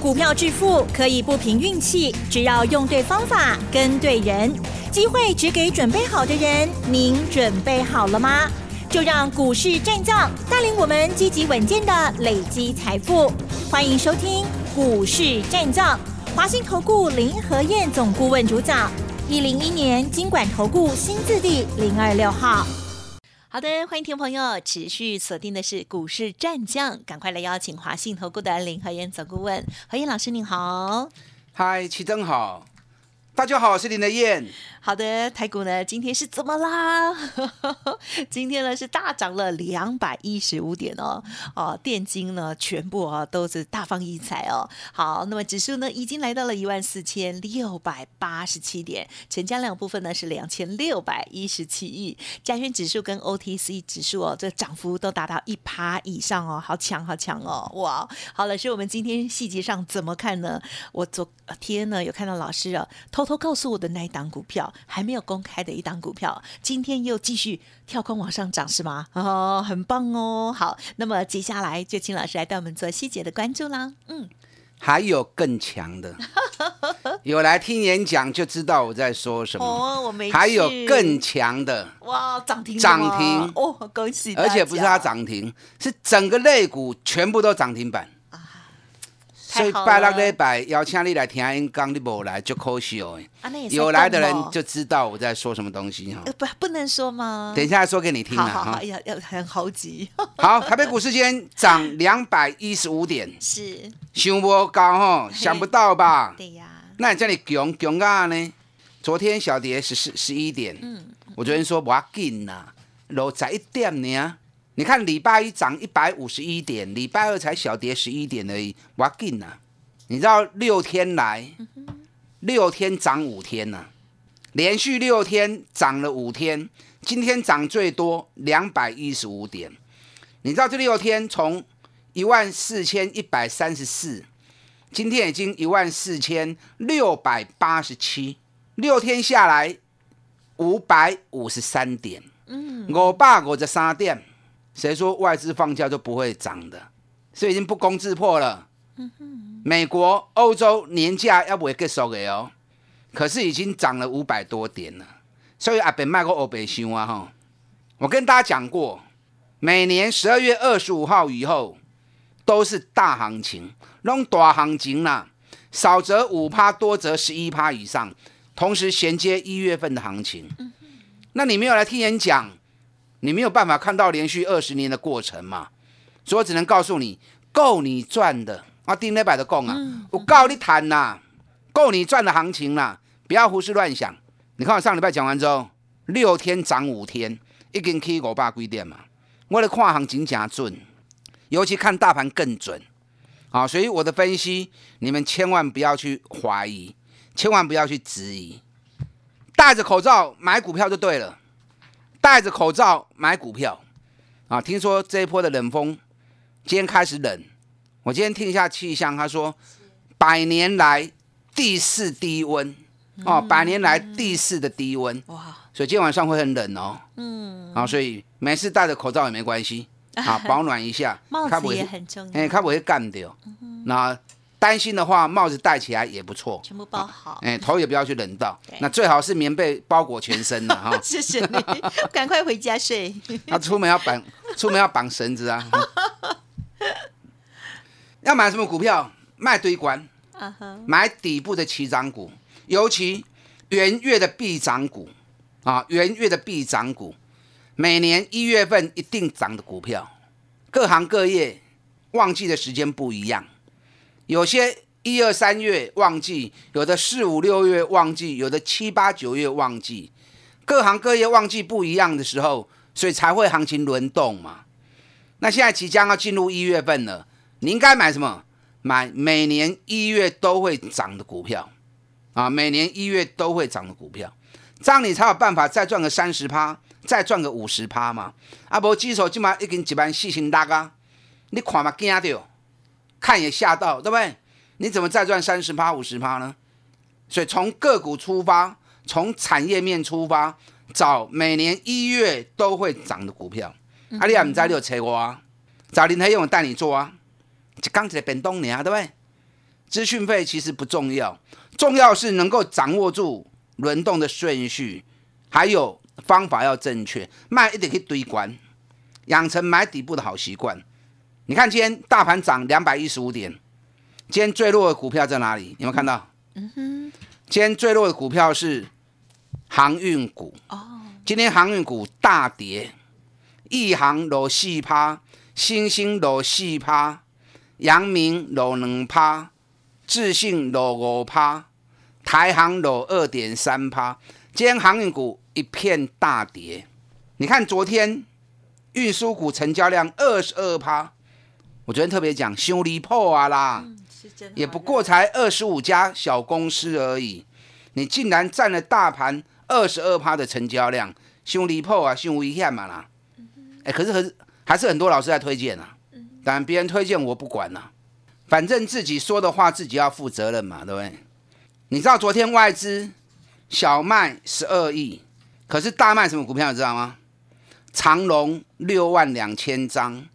股票致富可以不凭运气，只要用对方法、跟对人，机会只给准备好的人。您准备好了吗？就让股市战将带领我们积极稳健的累积财富。欢迎收听股市战将，华信投顾林和燕总顾问主讲，一零一年经管投顾新字第零二六号。好的，欢迎听众朋友持续锁定的是股市战将，赶快来邀请华信投顾的林和燕总顾问，何燕老师您好。嗨，齐正好，大家好，我是林德燕。好的，台股呢今天是怎么啦？今天呢是大涨了两百一十五点哦，哦，电金呢全部啊都是大放异彩哦。好，那么指数呢已经来到了一万四千六百八十七点，成交量部分呢是两千六百一十七亿，加权指数跟 OTC 指数哦，这涨幅都达到一趴以上哦，好强好强哦，哇！好了，是我们今天细节上怎么看呢？我昨天呢有看到老师啊偷偷告诉我的那一档股票。还没有公开的一档股票，今天又继续跳空往上涨，是吗？哦，很棒哦。好，那么接下来就请老师来带我们做细节的关注啦。嗯，还有更强的，有来听演讲就知道我在说什么。哦，我没。还有更强的，哇，涨停涨停哦，恭喜！而且不是它涨停，是整个类股全部都涨停板。所以拜六礼拜邀请你来听演讲，你无来就可惜哦。有来的人就知道我在说什么东西哈。不，不能说吗？等一下说给你听啊。好好，要要很猴急。好，台北股市今天涨两百一十五点，是想不高哈，想不到吧？对呀。那你这里强强啊呢？昨天小跌十十十一点，嗯，我昨天说不要紧呐，落在一点呢。你看礼拜一涨一百五十一点，礼拜二才小跌十一点而已，哇劲呐！你知道六天来，六天涨五天呐，连续六天涨了五天，今天涨最多两百一十五点。你知道这六天从一万四千一百三十四，今天已经一万四千六百八十七，六天下来五百五十三点，嗯，五百五十三点。谁说外资放假就不会涨的？所以已经不攻自破了。美国、欧洲年假要不会结束的哦，可是已经涨了五百多点了。所以阿北卖过欧北熊啊哈！我跟大家讲过，每年十二月二十五号以后都是大行情，弄大行情啦，少则五趴，多则十一趴以上，同时衔接一月份的行情。那你没有来听演讲？你没有办法看到连续二十年的过程嘛？所以我只能告诉你，够你赚的啊！丁磊摆的供啊，我告你谈呐，够你赚的行情啦，不要胡思乱想。你看我上礼拜讲完之后，六天涨五天，一根 K 五百几点嘛？我的跨行情加准，尤其看大盘更准啊！所以我的分析，你们千万不要去怀疑，千万不要去质疑，戴着口罩买股票就对了。戴着口罩买股票啊！听说这一波的冷风今天开始冷。我今天听一下气象，他说百年来第四低温哦，百年来第四的低温哇！所以今天晚上会很冷哦。嗯，啊，所以没事戴着口罩也没关系啊，保暖一下。帽子也很重要，哎，它不会干掉。那。担心的话，帽子戴起来也不错，全部包好。哎，头也不要去冷到，那最好是棉被包裹全身的哈。谢谢你，赶快回家睡。那出门要绑，出门要绑绳子啊。要买什么股票？卖堆关，买底部的起涨股，尤其元月的必涨股啊，元月的必涨股，每年一月份一定涨的股票，各行各业旺季的时间不一样。有些一二三月旺季，有的四五六月旺季，有的七八九月旺季，各行各业旺季不一样的时候，所以才会行情轮动嘛。那现在即将要进入一月份了，你应该买什么？买每年一月都会涨的股票啊，每年一月都会涨的股票，这样你才有办法再赚个三十趴，再赚个五十趴嘛。啊，无基础起码已经一万四千六啊，你看嘛惊到。看也吓到，对不对？你怎么再赚三十趴、五十趴呢？所以从个股出发，从产业面出发，找每年一月都会涨的股票。阿里亚唔知你有找我啊？找林黑勇带你做啊？一刚一个变动年啊，对不对？资讯费其实不重要，重要是能够掌握住轮动的顺序，还有方法要正确，卖一点可以堆关，养成买底部的好习惯。你看今天大盘涨两百一十五点，今天最弱的股票在哪里？有没有看到？嗯哼，今天最弱的股票是航运股。哦，今天航运股大跌，一航落四趴，星星落四趴，阳明落两趴。智信落五趴，台航落二点三趴，今天航运股一片大跌。你看昨天运输股成交量二十二趴，我昨天特别讲修理破啊啦，也不过才二十五家小公司而已，你竟然占了大盘二十二趴的成交量，修理破啊，修危险嘛啦。哎，可是还是还是很多老师在推荐啊，但别人推荐我不管呐。反正自己说的话自己要负责任嘛，对不对？你知道昨天外资小卖十二亿，可是大卖什么股票你知道吗？长隆六万两千张，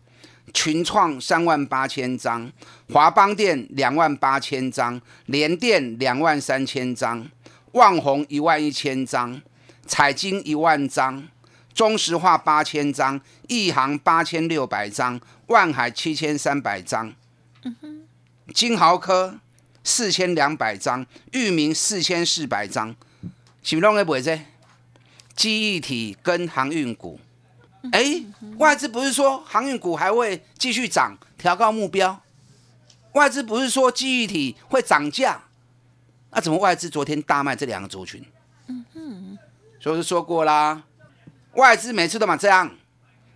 群创三万八千张，华邦电两万八千张，联电两万三千张，旺宏一万一千张，彩金一万张，中石化八千张，亿航八千六百张，万海七千三百张。金豪科四千两百张，域名四千四百张，是不拢会买这？记忆体跟航运股，哎，外资不是说航运股还会继续涨，调高目标？外资不是说记忆体会涨价？那怎么外资昨天大卖这两个族群？嗯哼，所以是说过啦，外资每次都嘛这样，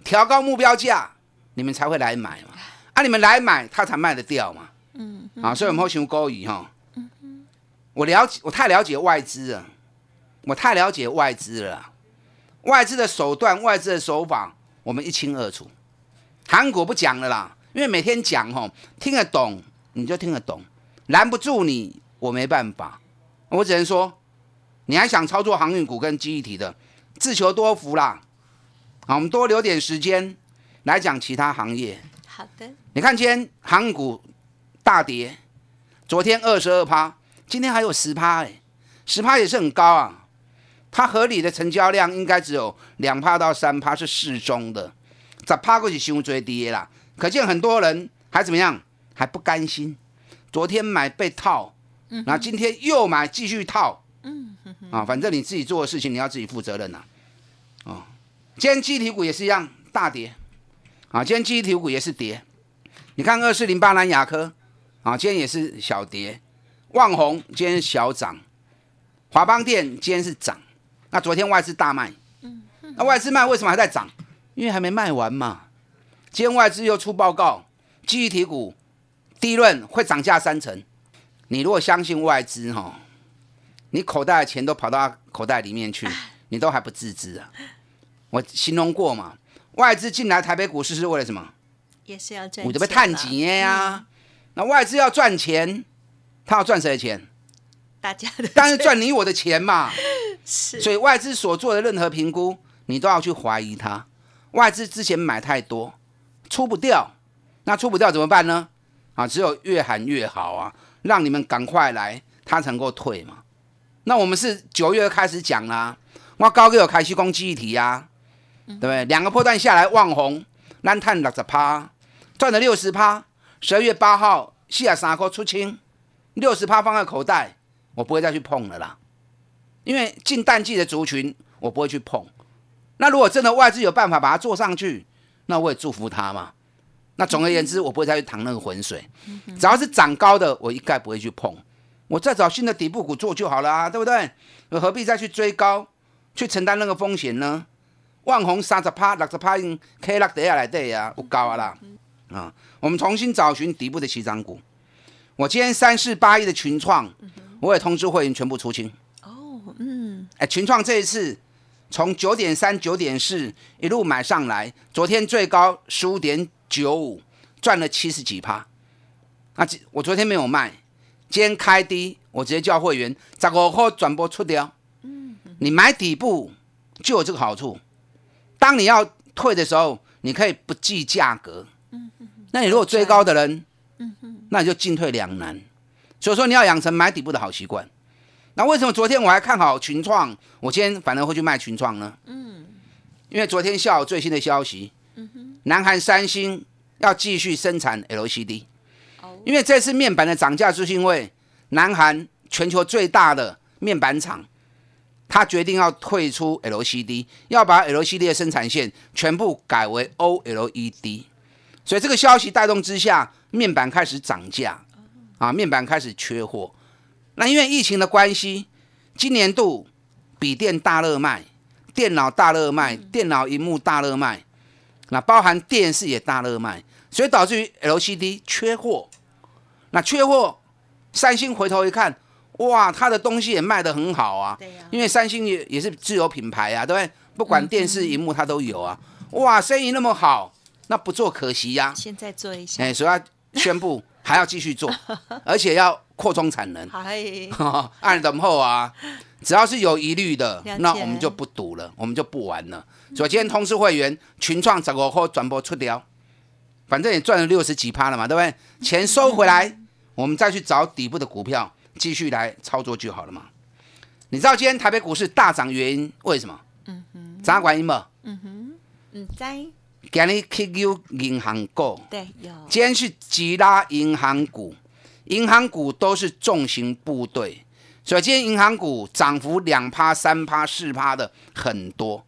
调高目标价，你们才会来买嘛。啊，你们来买，他才卖得掉嘛。嗯，啊，所以我们好想高疑哈。嗯我了解，我太了解外资了，我太了解外资了。外资的手段，外资的手法，我们一清二楚。韩国不讲了啦，因为每天讲吼，听得懂你就听得懂，拦不住你，我没办法。我只能说，你还想操作航运股跟记忆体的，自求多福啦。好，我们多留点时间来讲其他行业。好的。你看今天航运股。大跌，昨天二十二趴，今天还有十趴哎，十趴也是很高啊。它合理的成交量应该只有两趴到三趴，是适中的。咋趴过去胸最低啦，可见很多人还怎么样，还不甘心。昨天买被套，然后今天又买继续套，嗯啊，反正你自己做的事情你要自己负责任呐。啊，今天基体股也是一样大跌，啊，今天基体股也是跌。你看二四零八南亚科。啊，今天也是小跌，旺红今天小涨，华邦电今天是涨。那昨天外资大卖，那外资卖为什么还在涨？因为还没卖完嘛。今天外资又出报告，记忆体股低润会涨价三成。你如果相信外资哈，你口袋的钱都跑到口袋里面去，你都还不自知啊。我形容过嘛，外资进来台北股市是为了什么？也是要赚，我这边探钱呀。那外资要赚钱，他要赚谁的钱？大家的，当然赚你我的钱嘛。所以外资所做的任何评估，你都要去怀疑它。外资之前买太多，出不掉，那出不掉怎么办呢？啊，只有越喊越好啊，让你们赶快来，它才能够退嘛。那我们是九月开始讲啦，我高哥有开西攻记忆体呀，对不对？两个破段下来，旺红烂探六十趴，赚了六十趴。十二月八号，四十三块出清，六十趴放在口袋，我不会再去碰了啦。因为进淡季的族群，我不会去碰。那如果真的外资有办法把它做上去，那我也祝福他嘛。那总而言之，我不会再去淌那个浑水。只要是涨高的，我一概不会去碰。我再找新的底部股做就好了啊，对不对？何必再去追高，去承担那个风险呢？万红三十趴、六十趴，K 六跌下来对呀，不高啊啦。啊，我们重新找寻底部的起涨股。我今天三四八亿的群创，我也通知会员全部出清。哎，群创这一次从九点三、九点四一路买上来，昨天最高十五点九五，赚了七十几趴。啊，我昨天没有卖，今天开低，我直接叫会员十五号转播出掉。嗯，你买底部就有这个好处，当你要退的时候，你可以不计价格。嗯那你如果追高的人，嗯那你就进退两难。所以说你要养成买底部的好习惯。那为什么昨天我还看好群创，我今天反而会去卖群创呢？嗯，因为昨天下午最新的消息，南韩三星要继续生产 LCD，哦，因为这次面板的涨价就是因为南韩全球最大的面板厂，他决定要退出 LCD，要把 LCD 的生产线全部改为 OLED，所以这个消息带动之下，面板开始涨价，啊，面板开始缺货。那因为疫情的关系，今年度笔电大热卖，电脑大热卖，电脑荧幕大热卖，那包含电视也大热卖，所以导致于 LCD 缺货。那缺货，三星回头一看，哇，他的东西也卖得很好啊。因为三星也也是自有品牌啊，对不对？不管电视荧幕它都有啊。哇，生意那么好，那不做可惜呀。现在做一下。哎，所以要宣布还要继续做，而且要。扩充产能，按等候啊！只要是有疑虑的，那我们就不赌了，我们就不玩了。所以今天通知会员群创整个后转播出掉，反正也赚了六十几趴了嘛，对不对？钱收回来，我们再去找底部的股票继续来操作就好了嘛。你知道今天台北股市大涨原因为什么？嗯哼，涨管因吗？嗯哼，嗯在。今日 KU 银行股，对有。今天是吉拉银行股。银行股都是重型部队，所以今天银行股涨幅两趴、三趴、四趴的很多。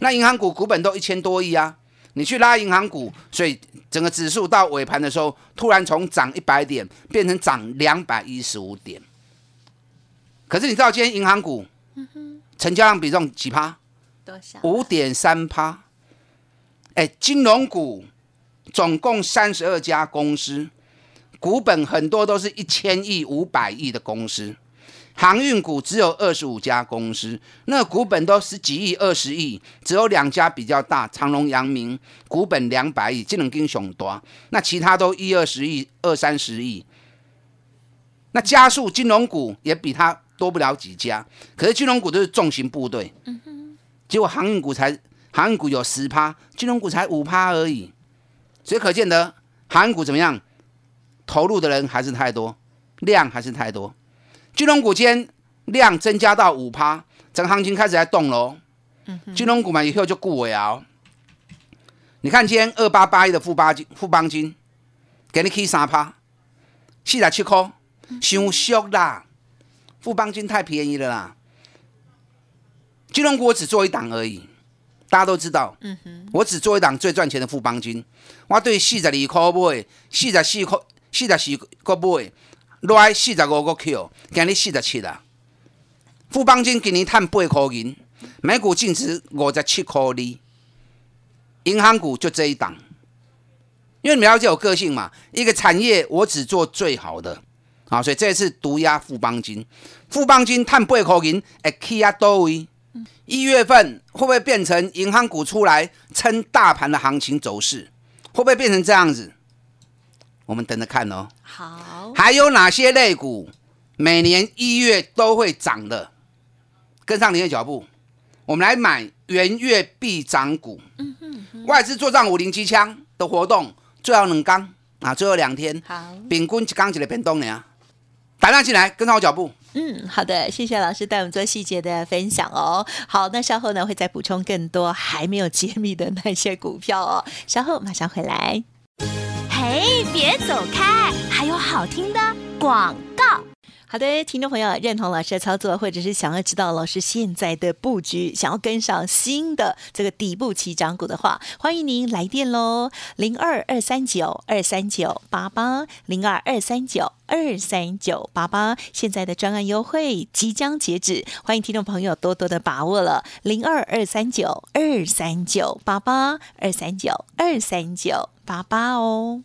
那银行股股本都一千多亿啊，你去拉银行股，所以整个指数到尾盘的时候，突然从涨一百点变成涨两百一十五点。可是你知道今天银行股成交量比重几趴？多少？五点三趴。哎，金融股总共三十二家公司。股本很多都是一千亿、五百亿的公司，航运股只有二十五家公司，那股本都十几亿、二十亿，只有两家比较大，长隆、阳明，股本两百亿，这能跟熊多，那其他都一二十亿、二三十亿。那加速金融股也比它多不了几家，可是金融股都是重型部队，结果航运股才航运股有十趴，金融股才五趴而已，所以可见得航运股怎么样？投入的人还是太多，量还是太多。金融股间量增加到五趴，整个行情开始在动喽。金融股嘛，以后就固尾啊。你看今天二八八一的富邦金，富邦金给你起三趴，四十七块，伤俗啦。富邦金太便宜了啦。金融股我只做一档而已，大家都知道。嗯哼，我只做一档最赚钱的富邦金。我对四十二块买，四十四块。四十四个买，来四十五个 Q，今日四十七啦。富邦金今年赚八块银，每股净值五十七块二。银行股就这一档，因为你了解我个性嘛，一个产业我只做最好的，啊，所以这次独压富邦金。富邦金赚八块银，会起啊多位？一月份会不会变成银行股出来撑大盘的行情走势？会不会变成这样子？我们等着看哦。好，还有哪些类股每年一月都会涨的？跟上您的脚步，我们来买元月必涨股。嗯哼，外资做账五零机枪的活动，最后两刚啊，最后两天。好，平均一刚起来变动呢。打量进来，跟上我脚步。嗯，好的，谢谢老师带我们做细节的分享哦。好，那稍后呢会再补充更多还没有揭秘的那些股票哦。稍后马上回来。哎，别走开！还有好听的广告。好的，听众朋友，认同老师的操作，或者是想要知道老师现在的布局，想要跟上新的这个底部起涨股的话，欢迎您来电喽，零二二三九二三九八八，零二二三九二三九八八。现在的专案优惠即将截止，欢迎听众朋友多多的把握了，零二二三九二三九八八，二三九二三九八八哦。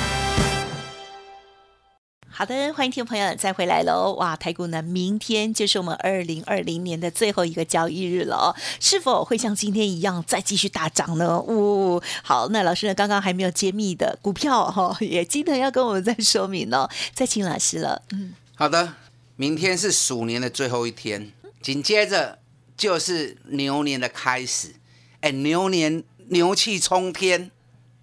好的，欢迎听众朋友再回来喽！哇，台股呢，明天就是我们二零二零年的最后一个交易日了，是否会像今天一样再继续大涨呢？哦，好，那老师呢，刚刚还没有揭秘的股票哈，也记得要跟我们再说明哦。再请老师了，嗯，好的，明天是鼠年的最后一天，紧接着就是牛年的开始。哎，牛年牛气冲天，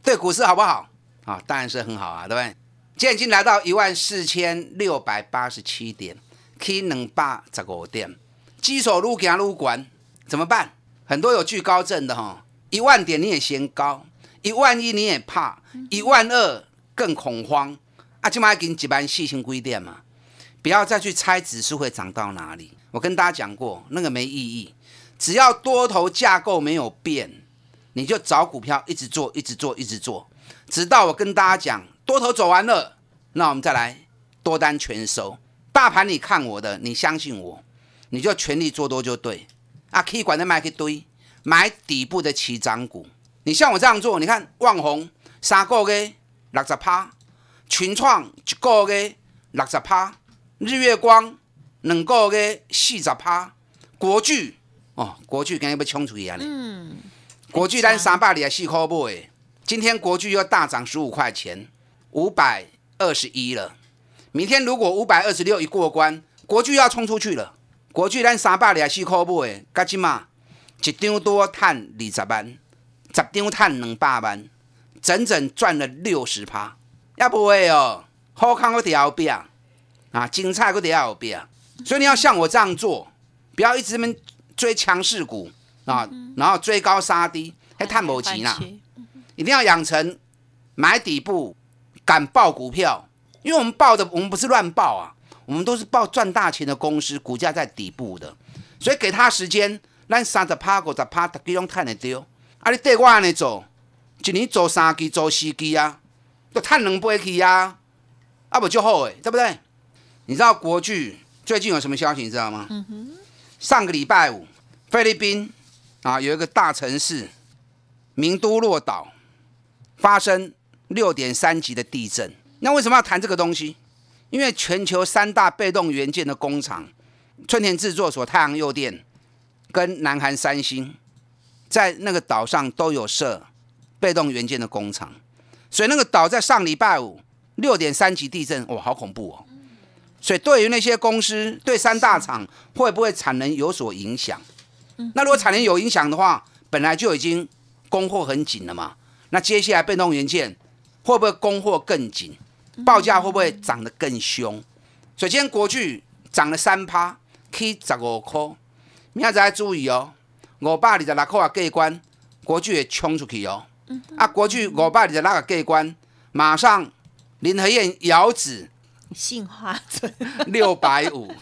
对股市好不好？啊，当然是很好啊，对不对？现在已经来到一万四千六百八十七点，K 两百十五点，基手路行路管，怎么办？很多有惧高症的哈，一万点你也嫌高，一万一你也怕，一万二更恐慌啊！起码给你几班细心规定嘛，不要再去猜指数会涨到哪里。我跟大家讲过，那个没意义，只要多头架构没有变，你就找股票一直做，一直做，一直做，直到我跟大家讲。多头走完了，那我们再来多单全收。大盘你看我的，你相信我，你就全力做多就对。啊，可以管的买一堆，买底部的起涨股。你像我这样做，你看旺宏三个月六十趴，群创一个月六十趴，日月光两个月四十趴，国巨哦，国巨今日要冲出去啊！嗯，国巨咱三百二十四块买，今天国巨又大涨十五块钱。五百二十一了，明天如果五百二十六一过关，国巨要冲出去了。国巨咱三百二十四块买，加起嘛一张多赚二十万，十张赚两百万，整整赚了六十趴。要不会哦，好康我在后边啊，精彩我在后边。所以你要像我这样做，不要一直们追强势股啊，然后追高杀低，还探某钱啦。一定要养成买底部。敢报股票，因为我们报的我们不是乱报啊，我们都是报赚大钱的公司，股价在底部的，所以给他时间，咱三十趴、五十趴，大家拢赚得到。啊，你对我安尼做，一年做三期、做四期啊，都赚两倍去啊，啊不就好诶，对不对？你知道国巨最近有什么消息？你知道吗？嗯哼。上个礼拜五，菲律宾啊有一个大城市名都落岛发生。六点三级的地震，那为什么要谈这个东西？因为全球三大被动元件的工厂，春田制作所、太阳诱电跟南韩三星，在那个岛上都有设被动元件的工厂，所以那个岛在上礼拜五六点三级地震，哇，好恐怖哦！所以对于那些公司，对三大厂会不会产能有所影响？那如果产能有影响的话，本来就已经供货很紧了嘛，那接下来被动元件。会不会供货更紧？报价会不会涨得更凶？首先，国巨涨了三趴，K 十五块。明仔再注意哦，五百二十六块啊，过关，国巨也冲出去哦。啊，国巨五百二十六个过关，马上林和燕遥指杏花村六百五。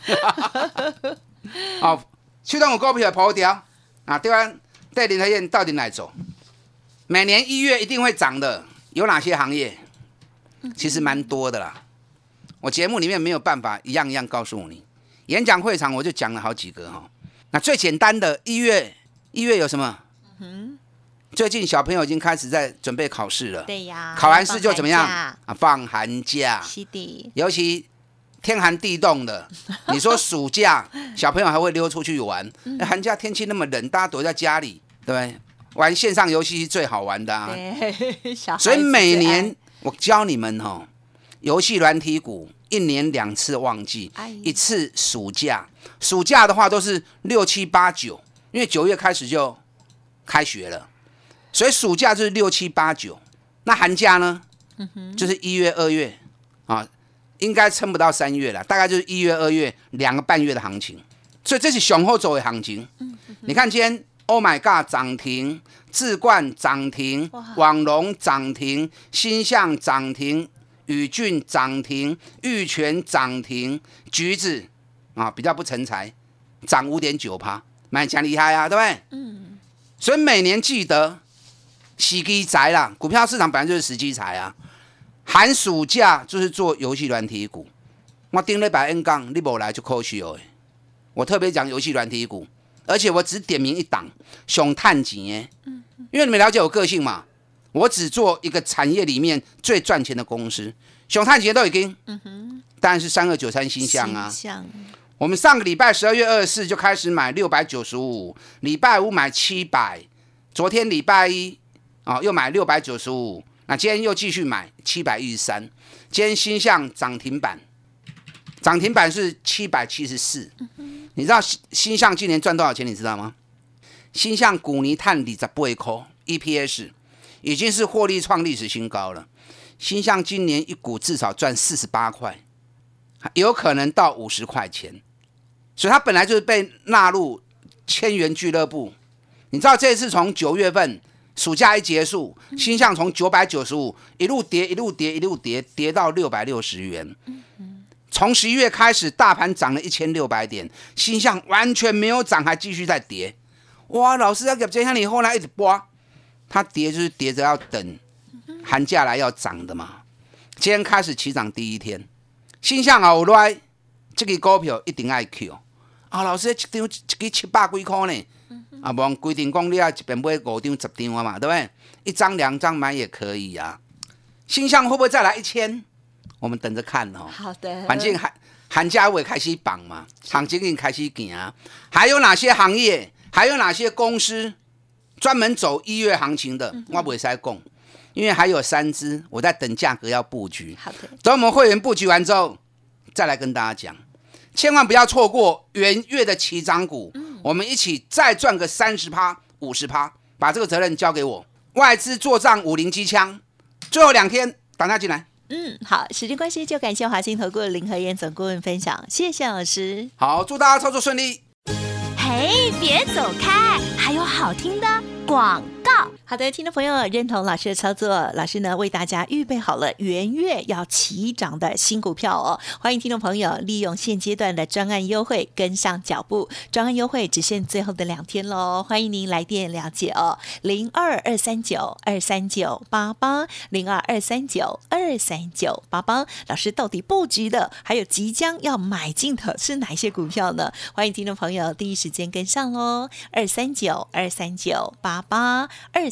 好，驱动我股票跑掉啊！对啊，带林和燕到底哪走？每年一月一定会涨的。有哪些行业？其实蛮多的啦。我节目里面没有办法一样一样告诉你。演讲会场我就讲了好几个哈。那最简单的一月，一月有什么？嗯。最近小朋友已经开始在准备考试了。对呀。考完试就怎么样？啊，放寒假。是的。尤其天寒地冻的，你说暑假小朋友还会溜出去玩？寒假天气那么冷，大家躲在家里，对不对？玩线上游戏是最好玩的啊！所以每年我教你们哦，游戏软体股一年两次旺季，一次暑假。暑假的话都是六七八九，因为九月开始就开学了，所以暑假就是六七八九。那寒假呢？就是一月二月啊，应该撑不到三月了，大概就是一月二月两个半月的行情。所以这是雄厚走的行情。你看今天。Oh my god！涨停，智冠涨停，网龙涨停，新向涨停，宇俊涨停，玉泉涨停，橘子啊比较不成才，涨五点九趴，蛮强厉害啊，对不对？嗯。所以每年记得时机财啦，股票市场本来就是时机财啊。寒暑假就是做游戏软体股，我盯了百 N 杠，你不来就可惜哦。我特别讲游戏软体股。而且我只点名一档，熊探景耶，因为你们了解我个性嘛，我只做一个产业里面最赚钱的公司。熊探景都已经，嗯哼，当然是三二九三新向啊。我们上个礼拜十二月二十四就开始买六百九十五，礼拜五买七百，昨天礼拜一啊、又买六百九十五，那今天又继续买七百一十三，今天新向涨停板，涨停板是七百七十四。你知道新新向今年赚多少钱？你知道吗？新向古尼碳里在不扣 EPS 已经是获利创历史新高了。新向今年一股至少赚四十八块，有可能到五十块钱。所以它本来就是被纳入千元俱乐部。你知道这次从九月份暑假一结束，新向从九百九十五一路跌，一路跌，一路跌，跌到六百六十元。从十一月开始，大盘涨了一千六百点，星象完全没有涨，还继续在跌。哇，老师要给接下你后来一直播，它跌就是跌着要等寒假来要涨的嘛。今天开始起涨第一天，新向后来这个股票一定爱 Q 啊！老师一张一个七百几块呢，啊，无规定讲你要一边买五张十张啊嘛，对不对？一张两张买也可以啊。星象会不会再来一千？我们等着看哦。好的，反正寒寒假尾开始绑嘛，行情已经开始行啊。还有哪些行业？还有哪些公司专门走一月行情的？我不会再讲，因为还有三只，我在等价格要布局。好的，等我们会员布局完之后，再来跟大家讲，千万不要错过元月的起涨股。我们一起再赚个三十趴、五十趴，把这个责任交给我。外资做账五零机枪，最后两天打他进来。嗯，好，时间关系就感谢华兴投顾的林和燕总顾问分享，谢谢老师。好，祝大家操作顺利。嘿，别走开，还有好听的广告。好的，听众朋友，认同老师的操作，老师呢为大家预备好了元月要起涨的新股票哦，欢迎听众朋友利用现阶段的专案优惠跟上脚步，专案优惠只剩最后的两天喽，欢迎您来电了解哦，零二二三九二三九八八零二二三九二三九八八，老师到底布局的还有即将要买进的是哪些股票呢？欢迎听众朋友第一时间跟上哦，二三九二三九八八二